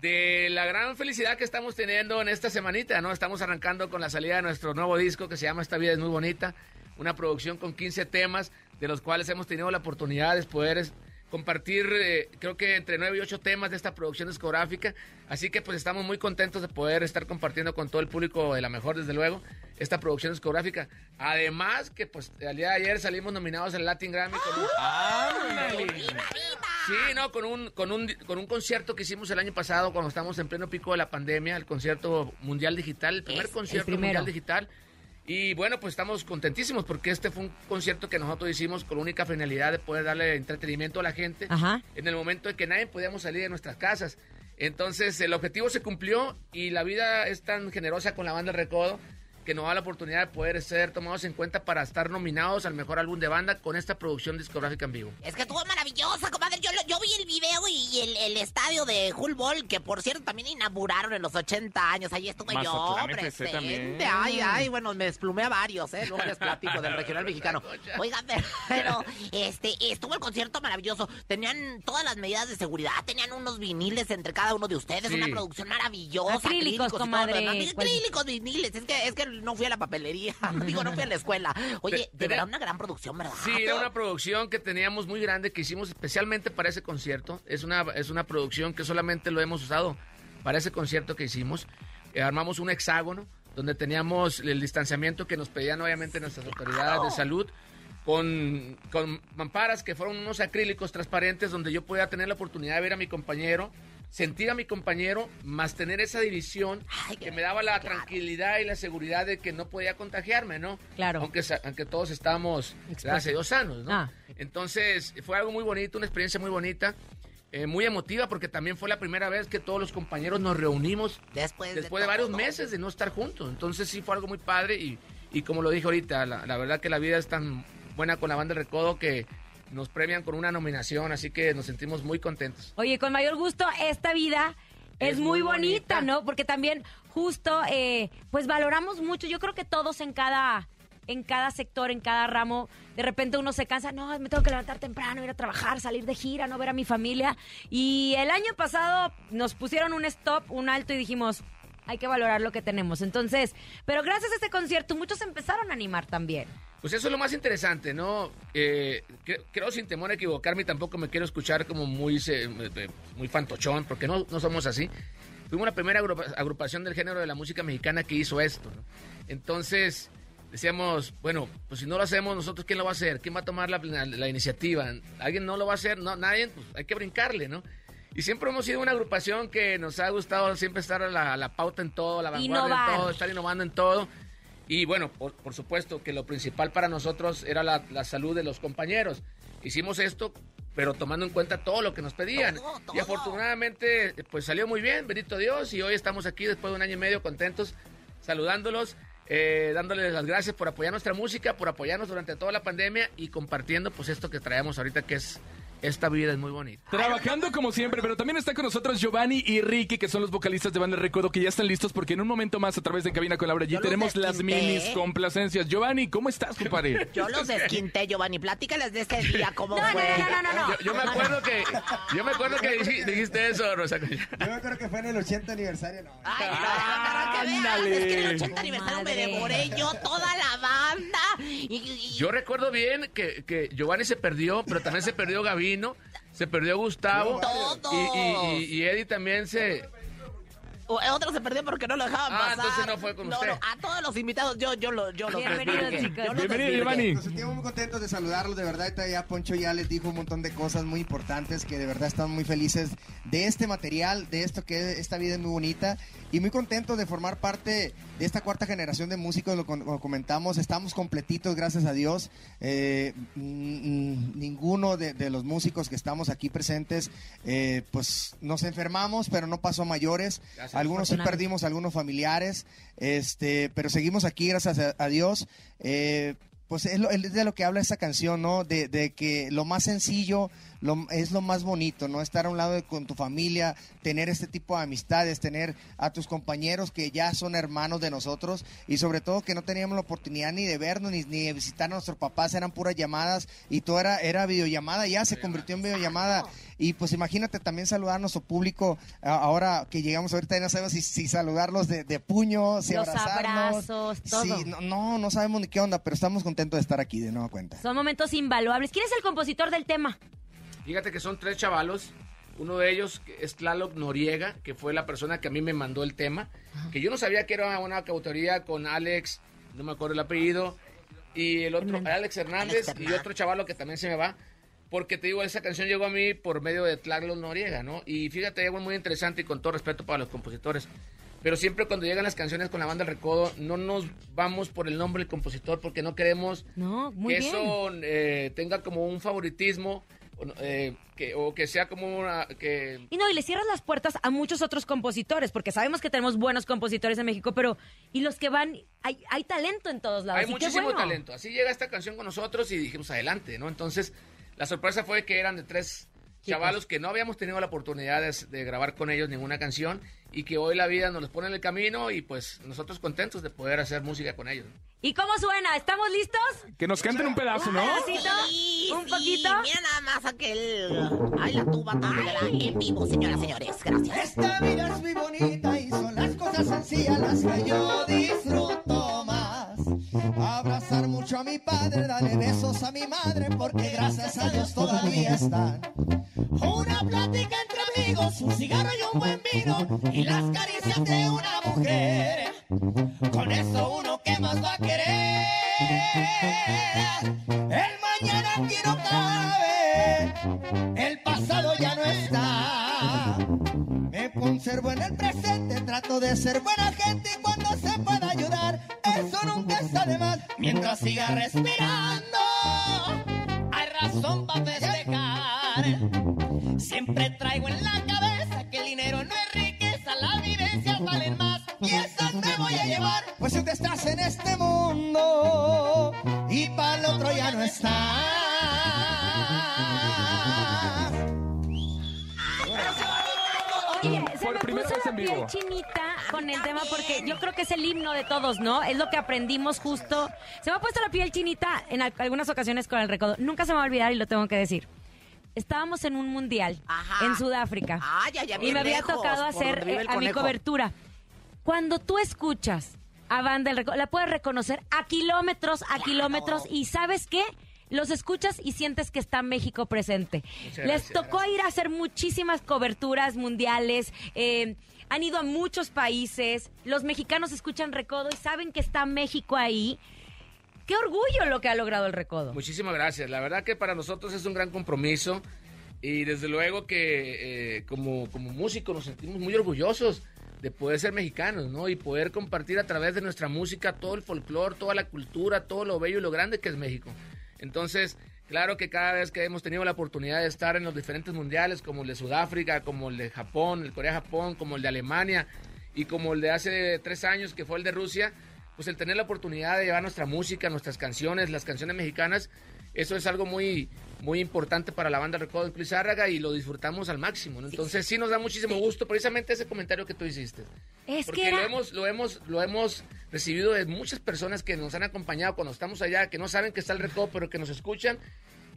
L: de la gran felicidad que estamos teniendo en esta semanita, ¿no? Estamos arrancando con la salida de nuestro nuevo disco que se llama Esta vida es muy bonita, una producción con 15 temas, de los cuales hemos tenido la oportunidad de poder compartir, eh, creo que entre 9 y 8 temas de esta producción discográfica, así que pues estamos muy contentos de poder estar compartiendo con todo el público de la mejor, desde luego, esta producción discográfica. Además que pues el día de ayer salimos nominados al Latin Grammy con un... Sí, no, con un, con un, con un concierto que hicimos el año pasado cuando estábamos en pleno pico de la pandemia, el concierto mundial digital, el primer
G: Es
L: concierto mundial digital. Y bueno, pues estamos contentísimos porque este fue un concierto que nosotros hicimos con la única finalidad de poder darle entretenimiento a la gente
G: Ajá.
L: en el momento en que nadie podíamos salir de nuestras casas. Entonces el objetivo se cumplió y la vida es tan generosa con la banda Recodo que nos da la oportunidad de poder ser tomados en cuenta para estar nominados al mejor álbum de banda con esta producción discográfica en vivo.
D: Es que estuvo maravillosa, comadre. Yo, lo- yo vi el video y el, el estadio de Hull Ball, que por cierto también inauguraron en los 80 años. Ahí estuve yo presente.
E: también.
D: Ay, ay, bueno, me desplumé a varios, ¿eh? Luego les platico del regional mexicano. Oigan, pero, pero, este, estuvo el concierto maravilloso. Tenían todas las medidas de seguridad, tenían unos viniles entre cada uno de ustedes,
L: Sí.
D: una producción maravillosa.
G: Acrílicos, comadre.
D: Acrílicos, viniles. Es que, es que no fui a la papelería. Digo, no fui a la escuela. Oye, de verdad una gran producción, ¿verdad?
L: Sí, era una producción que teníamos muy grande que hicimos especialmente para ese concierto. Es una, es una producción que solamente lo hemos usado para ese concierto que hicimos. Eh, armamos un hexágono donde teníamos el distanciamiento que nos pedían obviamente nuestras autoridades de salud. Con, con mamparas que fueron unos acrílicos transparentes donde yo podía tener la oportunidad de ver a mi compañero, sentir a mi compañero, más tener esa división
D: Ay,
L: que me daba la tranquilidad y la seguridad de que no podía contagiarme, ¿no?
G: Claro.
L: Aunque, aunque todos estamos, gracias a Dios, sanos, ¿no?
G: Ah.
L: Entonces, fue algo muy bonito, una experiencia muy bonita, eh, muy emotiva, porque también fue la primera vez que todos los compañeros nos reunimos
D: Después,
L: después de varios meses de no estar juntos. Entonces, sí fue algo muy padre y, y como lo dije ahorita, la, la verdad que la vida es tan buena con la banda del Recodo que nos premian con una nominación, así que nos sentimos muy contentos.
G: Oye, con mayor gusto, esta vida es,
L: Es
G: muy
L: muy
G: bonita,
L: bonita.
G: ¿no? Porque también justo, eh, pues valoramos mucho. Yo creo que todos en cada, en cada sector, en cada ramo, de repente uno se cansa, no, me tengo que levantar temprano, ir a trabajar, salir de gira, no ver a mi familia. Y el año pasado nos pusieron un stop, un alto y dijimos, hay que valorar lo que tenemos. Entonces, pero gracias a este concierto, muchos empezaron a animar también.
L: Pues eso es lo más interesante, ¿no? Eh, cre- creo sin temor a equivocarme, tampoco me quiero escuchar como muy, muy fantochón, porque no, no somos así. Fuimos la primera agrupa- agrupación del género de la música mexicana que hizo esto, ¿no? Entonces, decíamos, bueno, pues si no lo hacemos nosotros, ¿quién lo va a hacer? ¿Quién va a tomar la, la- la iniciativa? ¿Alguien no lo va a hacer? No, nadie, pues hay que brincarle, ¿no? Y siempre hemos sido una agrupación que nos ha gustado siempre estar a la, a la pauta en todo, a la vanguardia
G: Innovar.
L: en todo, estar innovando en todo. Y bueno, por, por supuesto que lo principal para nosotros era la, la salud de los compañeros. Hicimos esto, pero tomando en cuenta todo lo que nos pedían.
D: Todo, todo.
L: Y afortunadamente, pues salió muy bien, bendito Dios, y hoy estamos aquí después de un año y medio contentos, saludándolos, eh, dándoles las gracias por apoyar nuestra música, por apoyarnos durante toda la pandemia y compartiendo pues esto que traemos ahorita que es esta vida es muy bonita.
E: Trabajando como siempre, pero también está con nosotros Giovanni y Ricky, que son los vocalistas de Banda Recodo, que ya están listos porque en un momento más a través de Cabina con Laura G tenemos las minis complacencias. Giovanni, ¿cómo estás, compadre?
D: Yo los desquinté, Giovanni. Platícales de ese día, cómo
G: No, no,
D: fue.
G: no, no, no, no.
L: Yo, yo me acuerdo que yo me acuerdo que dij- dijiste eso, Rosa.
M: Yo me acuerdo que fue en el 80 aniversario, no.
D: Ay, no, es que en el 80 aniversario me devoré yo toda la banda. Y, y-
L: Yo recuerdo bien que, que Giovanni se perdió, pero también se perdió Se perdió Gustavo y- y- y Eddie también se...
D: otro se perdió porque no lo dejaban
L: Ah,
D: pasar.
L: entonces no fue con usted.
D: a todos los invitados yo, yo, lo, yo los
G: Bienvenidos, chicos.
D: Yo
E: Bienvenido. Giovanni.
M: Nos sentimos muy contentos de saludarlos, de verdad. Ya Poncho ya les dijo un montón de cosas muy importantes que de verdad están muy felices de este material, de esto que esta vida es muy bonita y muy contentos de formar parte de esta cuarta generación de músicos. Lo, con- lo comentamos, estamos completitos, gracias a Dios. Eh, ninguno de, de los músicos que estamos aquí presentes, eh, pues nos enfermamos, pero no pasó a mayores.
L: Gracias.
M: Algunos sí perdimos algunos familiares, este, pero seguimos aquí, gracias a, a Dios. Eh, pues es, lo, es de lo que habla esta canción, ¿no? De, de que lo más sencillo lo, es lo más bonito, ¿no? Estar a un lado de, con tu familia, tener este tipo de amistades, tener a tus compañeros que ya son hermanos de nosotros y sobre todo que no teníamos la oportunidad ni de vernos ni, ni de visitar a nuestros papás, eran puras llamadas y todo era, era videollamada, ya se convirtió en videollamada. Y pues imagínate también saludar a nuestro público ahora que llegamos ahorita, ya no sabemos si, si saludarlos de, de puño, si
G: Los
M: abrazarnos.
G: abrazos, todo.
M: Sí, no, no, no sabemos ni qué onda, pero estamos contentos de estar aquí de nueva cuenta.
G: Son momentos invaluables. ¿Quién es el compositor del tema?
L: Fíjate que son tres chavalos. Uno de ellos es Tlaloc Noriega, que fue la persona que a mí me mandó el tema. Que yo no sabía que era una cautoría con Alex, no me acuerdo el apellido. Y el otro. Alex Hernández, y otro chavalo que también se me va. Porque te digo, esa canción llegó a mí por medio de Tlaloc Noriega, ¿no? Y fíjate, algo muy interesante y con todo respeto para los compositores. Pero siempre cuando llegan las canciones con la banda El Recodo, no nos vamos por el nombre del compositor porque no queremos
G: No, muy
L: que
G: bien.
L: eso eh, tenga como un favoritismo eh, que, o que sea como una... Que,
G: Y no, y le cierras las puertas a muchos otros compositores, porque sabemos que tenemos buenos compositores en México, pero y los que van, hay, hay talento en todos lados.
L: Hay muchísimo
G: bueno.
L: talento. Así llega esta canción con nosotros y dijimos adelante, ¿no? Entonces, la sorpresa fue que eran de tres chavalos que no habíamos tenido la oportunidad de, de grabar con ellos ninguna canción y que hoy la vida nos los pone en el camino y pues nosotros contentos de poder hacer música con ellos.
G: ¿Y cómo suena? ¿Estamos listos?
E: Que nos canten un pedazo, ¿no?
G: ¿Un pedacito?
D: Sí,
G: ¿Un
D: sí,
G: poquito?
D: Mira nada más aquel. Ay, la tuba en vivo, señoras, señores. Gracias.
B: Esta vida es muy bonita y son las cosas sencillas las que yo disfruto. Abrazar mucho a mi padre, darle besos a mi madre, porque gracias a Dios todavía están. Una plática entre amigos, un cigarro y un buen vino, y las caricias de una mujer. Con eso uno que más va a querer. El mañana aquí no cabe, el pasado ya no está. Conservo en el presente, trato de ser buena gente y cuando se pueda ayudar, eso nunca está de más. Mientras siga respirando, hay razón para festejar. Siempre traigo en la cabeza que el dinero no es riqueza, las vivencias valen más y esas me voy a llevar. Pues si tú estás en este mundo y para el otro ya no estás.
E: Primera vez
G: la
E: en
G: piel
E: vivo.
G: chinita con el tema porque yo creo que es el himno de todos, ¿no? Es lo que aprendimos justo. Se me ha puesto la piel chinita en al- algunas ocasiones con el recodo. Nunca se me va a olvidar y lo tengo que decir. Estábamos en un mundial
D: Ajá.
G: en Sudáfrica.
D: Ay, ay, ay,
G: y me había tocado hacer eh, a mi cobertura. Cuando tú escuchas a Banda El Recodo, la puedes reconocer a kilómetros, a kilómetros, y ¿sabes qué? Los escuchas y sientes que está México presente.
L: Muchas
G: Les
L: gracias,
G: tocó ir a hacer muchísimas coberturas mundiales, eh, han ido a muchos países, los mexicanos escuchan Recodo y saben que está México ahí. Qué orgullo lo que ha logrado el Recodo.
L: Muchísimas gracias. La verdad que para nosotros es un gran compromiso y desde luego que eh, como, como músicos nos sentimos muy orgullosos de poder ser mexicanos, ¿no? Y poder compartir a través de nuestra música todo el folclore, toda la cultura, todo lo bello y lo grande que es México. Entonces, claro que cada vez que hemos tenido la oportunidad de estar en los diferentes mundiales, como el de Sudáfrica, como el de Japón, el Corea-Japón, como el de Alemania y como el de hace tres años que fue el de Rusia, pues el tener la oportunidad de llevar nuestra música, nuestras canciones, las canciones mexicanas, eso es algo muy muy importante para la banda Recodo de Lizárraga y lo disfrutamos al máximo. ¿no? Entonces sí nos da muchísimo gusto precisamente ese comentario que tú hiciste.
G: Es
L: Porque
G: que era...
L: lo hemos, lo hemos, lo hemos recibido de muchas personas que nos han acompañado cuando estamos allá, que no saben que está el recodo, pero que nos escuchan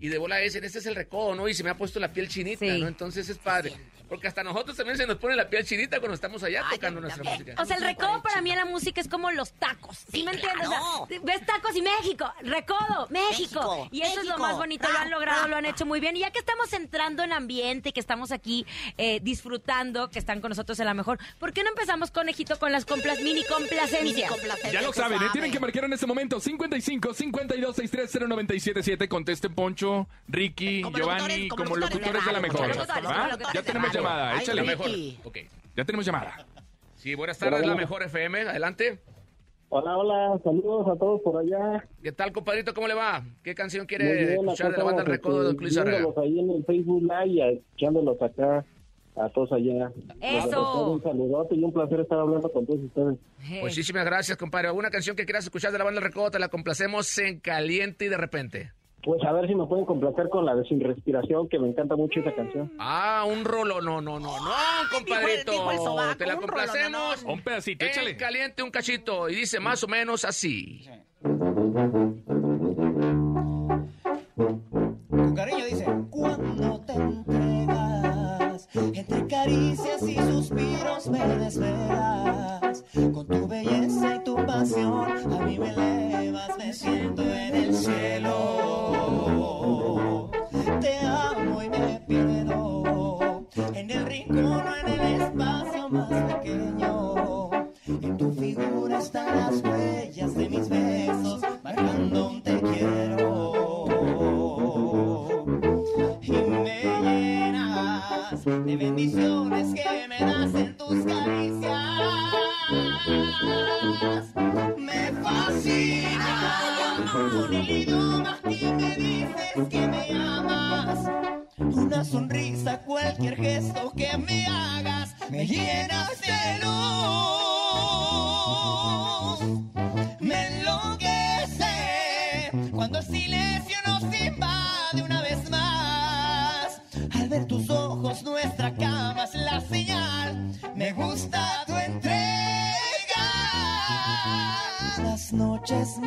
L: y de bola dicen, este es el recodo, ¿no? Y se me ha puesto la piel chinita,
G: Sí.
L: ¿no? Entonces es padre. Porque hasta nosotros también se nos pone la piel chinita cuando estamos allá
D: Ay,
L: tocando nuestra música.
G: O sea, el recodo para mí en la música es como los tacos. ¿Sí,
D: Sí,
G: me entiendes?
D: claro.
G: O sea, ves tacos y México, recodo, México.
D: México,
G: y eso es lo más bonito, lo han
D: Ra,
G: logrado,
D: ra,
G: lo han hecho muy bien. Y ya que estamos entrando en ambiente, que estamos aquí eh, disfrutando, que están con nosotros en la mejor, ¿por qué no empezamos, conejito, con las complas mini complacencias?
D: Mini complacencia,
E: Ya lo saben, ¿eh? tienen que marcar en este momento 55 52 63 0977. Contesten Poncho, Ricky,
D: Como
E: Giovanni,
D: locutores, como
E: como locutores
D: locutores
E: de la mejor.
G: locutores
E: Ya tenemos llamada,
D: Ay,
E: échale.
L: La mejor.
D: Ricky.
L: Ok.
E: Ya tenemos llamada.
L: Sí, buenas tardes, la mejor FM. Adelante.
K: Hola, hola, saludos a todos por allá.
L: ¿Qué tal, compadrito? ¿Cómo le va? ¿Qué canción quiere
K: bien,
L: escuchar de la banda El
K: estamos,
L: Recodo de
K: este,
L: Luis Arrega?
K: viéndolos ahí en el Facebook Live y escuchándolos acá a todos allá.
G: Eso.
K: Un saludote y un placer estar hablando con todos ustedes.
L: Muchísimas gracias, compadre. ¿Alguna canción que quieras escuchar de la banda El Recodo? Te la complacemos en caliente y de repente.
K: Pues a ver si me pueden complacer con la de Sin Respiración, que me encanta mucho esa canción.
L: Ah, un rolo. No, no, no, no, compadrito.
D: dijo el sobaco,
L: Te la
D: un rolo,
L: complacemos.
D: no, no.
E: Un pedacito,
L: En
E: échale.
L: caliente un cachito. Y dice más o menos así.
B: Con cariño dice, cuando te entregas, entre caricias y suspiros me desvelas,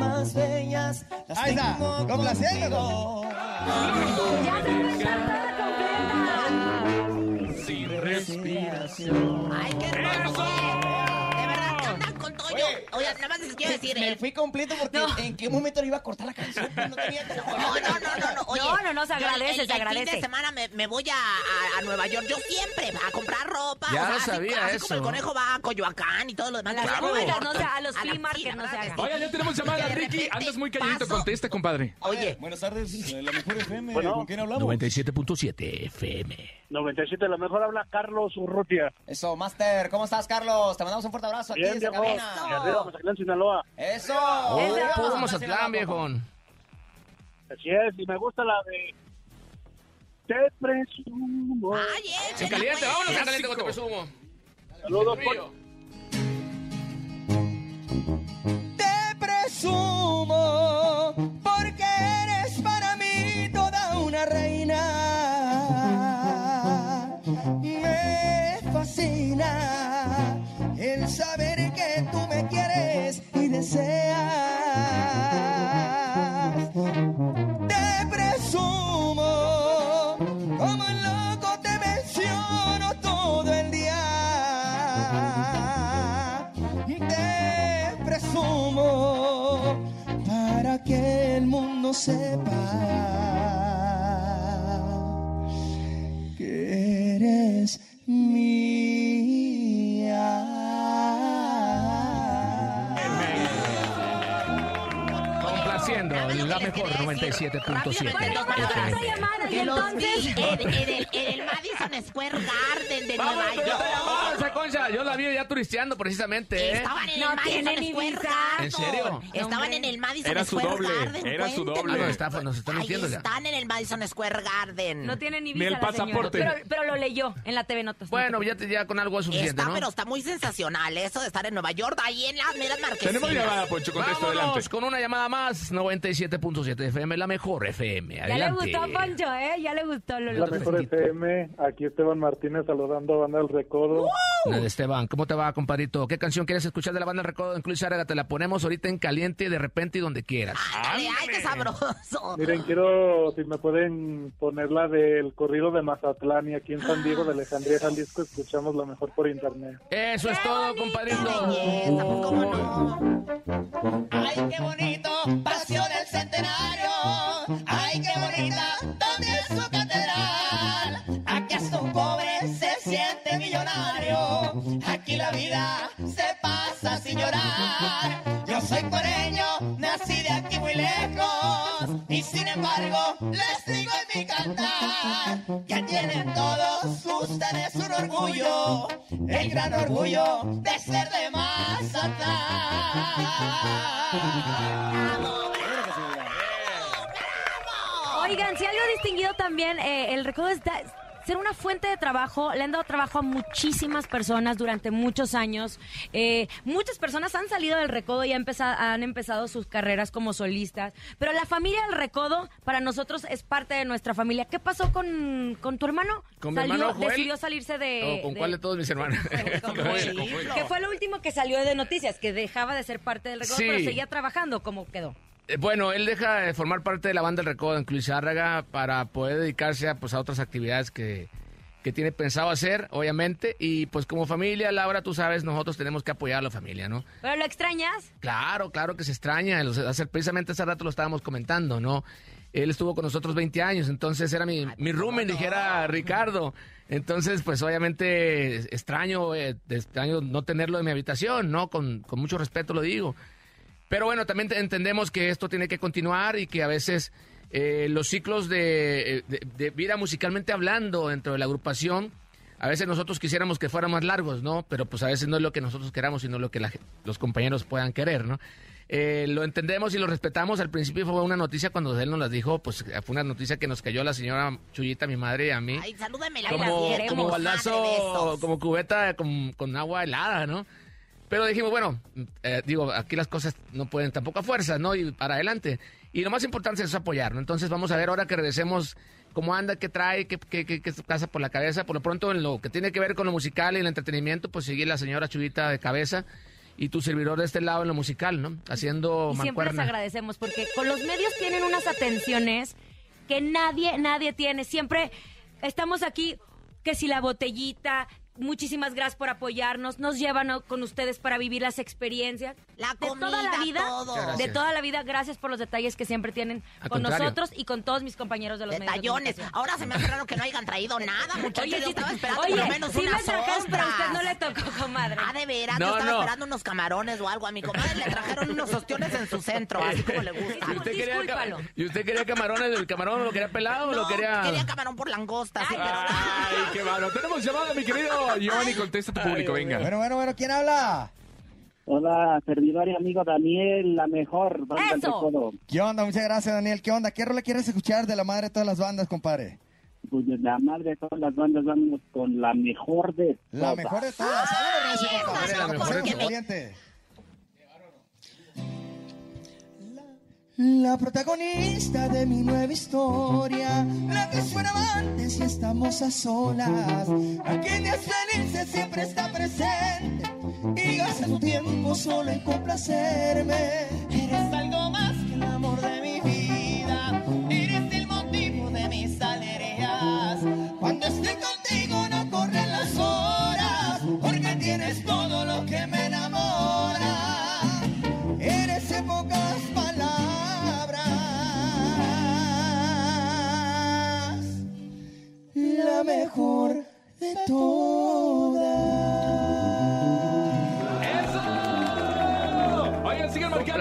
B: más bellas las
M: Ahí está, complaciéndonos.
B: contigo.
E: Sin respiración.
D: Ay, qué hermoso. Toño. Oye, nada más les quiero decir.
N: Me
D: eh,
N: fui completo porque en qué momento le iba a cortar la canción. No tenía
D: No, no, no, no, no. Oye,
G: No, no, no, se agradece,
D: el-
G: se
D: El fin
G: agradece.
D: de semana me, voy a, Nueva York. Yo siempre a comprar ropa.
L: Ya lo
D: así-
L: sabía
D: así,
L: eso.
D: como el conejo va a Coyoacán y todo lo demás.
G: A los
D: la
G: flea market, no.
E: Oigan, ya tenemos llamada, Ricky. Andas muy calladito.
D: paso-
E: Contesta, compadre.
D: Oye,
N: Buenas tardes, la mejor FM. ¿Con quién hablamos?
L: 97.7 FM.
K: 97, lo mejor habla Carlos Urrutia.
N: Eso, Master. ¿Cómo estás, Carlos? Te mandamos un fuerte abrazo aquí desde cabina.
K: Mazatlán, Sinaloa.
N: Eso.
L: Oh, puro
N: Vamos,
L: Mazatlán, viejón.
K: Así es, y me gusta la de... Te presumo.
D: ay,
L: En
D: échale,
L: caliente,
D: pues.
L: vámonos en caliente con te presumo.
K: Saludos.
B: Te presumo y deseas.
L: Mejor
D: Rápidamente,
L: 97.7
G: Bueno, vamos a otra
L: FM.
G: llamada y
D: Que los
G: entonces...
D: vi en, en el, en el Madison Square Garden de Nueva York.
L: concha, yo la vi ya turisteando precisamente, ¿eh?
D: Estaban en
G: No
D: el Madison
G: tienen
D: Square. Garden.
L: ¿En serio?
D: Estaban en el Madison
E: Era
D: Square
E: doble,
D: Garden.
E: era su doble.
L: Ah, no, está- nos están
D: Ahí
L: ya.
D: están en el Madison Square Garden.
G: No tiene ni
E: Ni
G: visa
E: el
G: la señora.
E: pasaporte.
G: Pero, pero lo leyó en la TV Notas.
L: Bueno, ya, te- ya con algo es suficiente,
D: Está,
L: ¿no?
D: pero está muy sensacional eso de estar en Nueva York, ahí en las meras marquesinas.
E: Tenemos llamada, Poncho. Contesta
L: Vámonos
E: adelante.
L: con una llamada más, 97.7 FM, la mejor FM.
G: Ya le
L: Adelante.
G: gustó, Poncho, ¿eh? Ya le gustó. Lo,
K: La mejor FM, aquí Esteban Martínez saludando a Banda del Recodo.
L: Esteban, ¿cómo te va, compadrito? ¿Qué canción quieres escuchar de la banda El Recodo Incluso Árega? Te la ponemos ahorita en caliente, de repente y donde quieras.
D: Ay, qué sabroso.
K: Miren, quiero, si me pueden poner la del corrido de Mazatlán y aquí en San Diego de Alejandría, Jalisco, escuchamos lo mejor por internet.
L: Eso es todo, compadrito.
D: Belleza, pues, ¿cómo no?
B: Ay, qué bonito, paseo del centenario. Que tienen todos ustedes un orgullo. El gran orgullo de ser de Mazatlán.
G: Oigan, si algo distinguido también, eh, el recodo es da- ser una fuente de trabajo. Le han dado trabajo a muchísimas personas durante muchos años. Eh, muchas personas han salido del recodo y han empezado, han empezado sus carreras como solistas. Pero la familia del recodo para nosotros es parte de nuestra familia. ¿Qué pasó con, con tu hermano?
L: Con mi
G: Salió-
L: hermano Joel.
G: Decidió salirse de...
L: ¿O ¿Con
G: de-
L: cuál de todos mis hermanos?
G: con Joel. Que fue lo último que salió de noticias, que dejaba de ser parte del recodo,
L: Sí.
G: pero seguía trabajando. ¿Cómo quedó?
L: Eh, Bueno, él deja de formar parte de la banda del Recodo en Cluizárraga para poder dedicarse a, pues, a otras actividades que, que tiene pensado hacer, obviamente. Y pues como familia, Laura, tú sabes, nosotros tenemos que apoyar a la familia, ¿no?
G: ¿Pero lo extrañas?
L: Claro, claro que se extraña. Precisamente hace rato lo estábamos comentando, ¿no? Él estuvo con nosotros 20 años, entonces era mi, mi roommate, dijera Ricardo. Entonces, pues obviamente extraño, eh, extraño no tenerlo en mi habitación, ¿no? Con, con mucho respeto lo digo. Pero bueno, también te- entendemos que esto tiene que continuar y que a veces eh, los ciclos de, de- de vida musicalmente hablando dentro de la agrupación, a veces nosotros quisiéramos que fueran más largos, ¿no? Pero pues a veces no es lo que nosotros queramos, sino lo que la los compañeros puedan querer, ¿no? eh, lo entendemos y lo respetamos. Al principio fue una noticia cuando él nos las dijo, pues fue una noticia que nos cayó la señora Chuyita, mi madre y a mí.
D: Ay, salúdemela.
L: como,
D: la
L: como
D: Madre, besos.
L: como cubeta con, con agua helada, ¿no? Pero dijimos, bueno, eh, digo, aquí las cosas no pueden tampoco a fuerza, ¿no? Y para adelante. Y lo más importante es apoyar, ¿no? Entonces vamos a ver ahora que regresemos cómo anda, qué trae, qué, qué, qué, qué pasa por la cabeza. Por lo pronto, en lo que tiene que ver con lo musical y el entretenimiento, pues sigue la señora Chuyita de cabeza y tu servidor de este lado en lo musical, ¿no? Haciendo
G: Y siempre les agradecemos porque con los medios tienen unas atenciones que nadie, nadie tiene. Siempre estamos aquí, que si la botellita, muchísimas gracias por apoyarnos, nos llevan con ustedes para vivir las experiencias.
D: La
G: de toda la
D: comida,
G: vida,
D: todo.
G: De toda la vida, gracias por los detalles que siempre tienen
L: Al
G: con
L: contrario.
G: nosotros y con todos mis compañeros de los medios de
D: Detallones. Ahora se me hace raro que no hayan traído nada, muchachos.
G: Oye,
D: yo
G: sí,
D: estaba esperando
G: oye,
D: por lo menos
G: sí
D: unas
G: me trajeron, pero a usted no le tocó, comadre.
D: Ah, de veras,
L: No,
D: yo estaba
L: no.
D: esperando unos camarones o algo. A mi comadre le trajeron unos ostiones en su centro, así como le gusta.
L: ¿Y usted, quería. ¿Y usted quería camarones? ¿El camarón lo quería pelado o lo quería...?
D: quería camarón por langosta, sí, pero...
E: Ay, qué malo. Tenemos llamada, mi querido Giovanni. Contesta tu público, venga.
M: Bueno, bueno, bueno, ¿quién habla?
K: Hola, servidor y amigo Daniel, la mejor banda del
G: ¡Eso!
K: recodo.
M: ¿Qué onda? Muchas gracias, Daniel. ¿Qué onda? ¿Qué rola quieres escuchar de la madre de todas las bandas, compadre?
K: Pues de la madre de todas las bandas vamos con la mejor de
M: La
K: todas.
M: mejor de todas. Recio, compadre.
L: la mejor de todas.
M: La protagonista de mi nueva historia, la que suena amantes y estamos a solas, a quien días felices siempre está presente y gasta tu tiempo solo en complacerme. Eres mejor de todas.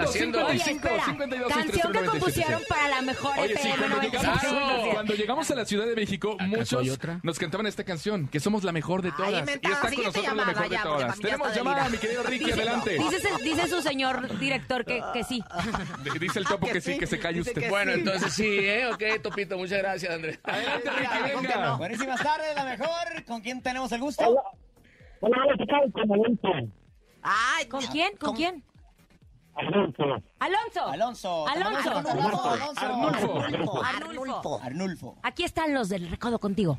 L: Complaciendo.
E: 55
G: Oye, espera,
E: 52
G: canción que
E: 63
G: compusieron para la mejor
E: Oye, sí,
G: FM
E: cuando llegamos,
G: 95.7.
E: cuando llegamos a la Ciudad de México, muchos
L: otra?
E: nos cantaban esta canción, que somos la mejor de
D: Ay,
E: todas.
D: inventa,
E: y está con nosotros la
D: llamada,
E: mejor de
D: ya,
E: todas. Tenemos llamada, mi querido Ricky,
G: Dice-
E: adelante.
G: Dice, su- dice su señor director que, que sí.
E: Dice el topo
D: que
E: que sí,
D: sí,
E: que se calle usted.
L: Bueno,
D: sí.
L: entonces sí, ¿eh? Ok, Topito, muchas gracias, Andrés.
E: Adelante,
D: Ay,
E: Ricky,
D: ¿cómo que
E: venga.
D: no?
N: Buenísimas tardes, la mejor. ¿Con quién tenemos el gusto?
K: Hola, hola, ¿qué tal? Con.
D: Ay,
G: ¿Con quién? ¿Con quién?
K: Alonso.
G: Alonso.
N: Alonso.
G: Alonso.
N: Alonso.
E: Arnulfo.
D: Arnulfo,
G: Arnulfo. Aquí están los del recodo contigo.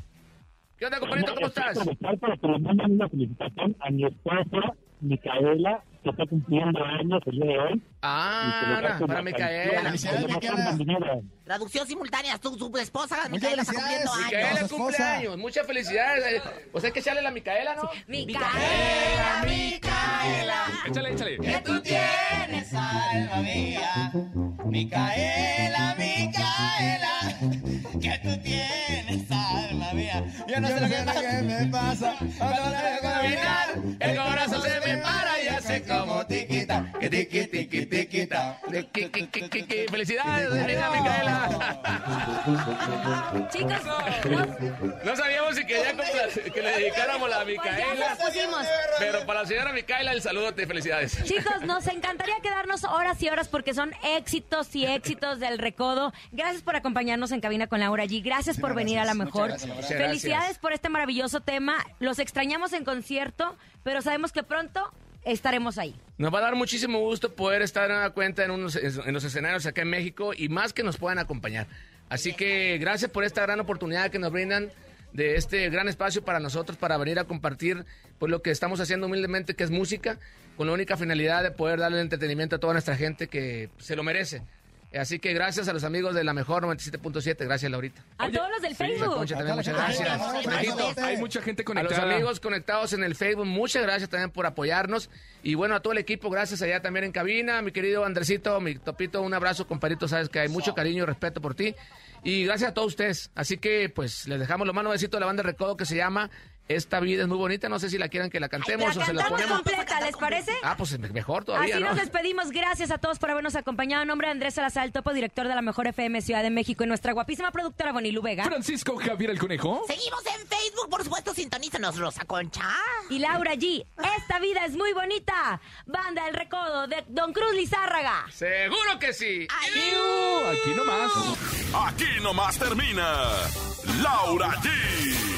L: ¿Qué onda, compadrito? ¿Cómo estás?
K: para que le manden una felicitación a mi esposa, Micaela, que está cumpliendo años el día de hoy.
L: Ah, para Micaela.
D: Traducción simultánea, tu, su esposa,
M: Muchas
D: Micaela, está
M: felicidades,
D: cumpliendo años.
L: Micaela cumpleaños, muchas felicidades. eh. Pues hay que echarle la Micaela, ¿no?
G: Micaela, Micaela.
E: Échale, échale.
N: Que tú tienes, alma mía. Micaela, Micaela. No sé lo que
M: me pasa.
N: Cuando la veo caminar, el corazón se me para hace como tiquita, que tiqui, tiqui, tiquita.
L: Qui- qui- qui- qui- qui- Felicidades, Micaela.
G: Chicos,
L: No sabíamos si quería que le dedicáramos la
G: pues
L: Micaela. Pero para la señora Micaela, el saludo y felicidades.
G: Chicos, nos encantaría quedarnos horas y horas porque son éxitos y éxitos del recodo. Gracias por acompañarnos en Cabina con Laura G. Gracias por venir a la mejor. Felicidades por este maravilloso tema. Los extrañamos en concierto, pero sabemos que pronto estaremos ahí.
L: Nos va a dar muchísimo gusto poder estar a cuenta en, unos, en los escenarios acá en México y más que nos puedan acompañar. Así que gracias por esta gran oportunidad que nos brindan de este gran espacio para nosotros para venir a compartir pues lo que estamos haciendo humildemente que es música con la única finalidad de poder darle entretenimiento a toda nuestra gente que se lo merece. Así que gracias a los amigos de la mejor 97.7, gracias Laurita.
G: A todos los del
L: La
G: Facebook.
L: Concha también, muchas gracias.
E: Hay mucha gente
L: A los
E: conectada.
L: amigos conectados en el Facebook, muchas gracias también por apoyarnos. Y bueno, a todo el equipo, gracias allá también en cabina. Mi querido Andresito, mi topito, un abrazo, compadrito. Sabes que hay mucho cariño y respeto por ti. Y gracias a todos ustedes. Así que, pues, les dejamos lo más nuevecito de la banda de Recodo que se llama esta vida es muy bonita, no sé si la quieran que la cantemos
G: la
L: o se la ponemos.
G: completa, ¿les parece?
L: Ah, pues es mejor todavía,
G: Así nos despedimos. Gracias a todos por habernos acompañado. En nombre de Andrés Salazar, topo director de la Mejor FM Ciudad de México y nuestra guapísima productora Bonilu Vega.
E: Francisco Javier el Conejo.
D: Seguimos en Facebook, por supuesto, sintonízanos, Rosa Concha.
G: Y Laura G. Esta vida es muy bonita. Banda El Recodo de Don Cruz Lizárraga.
L: Seguro que sí. Adiós.
E: Aquí nomás.
F: Aquí nomás termina Laura G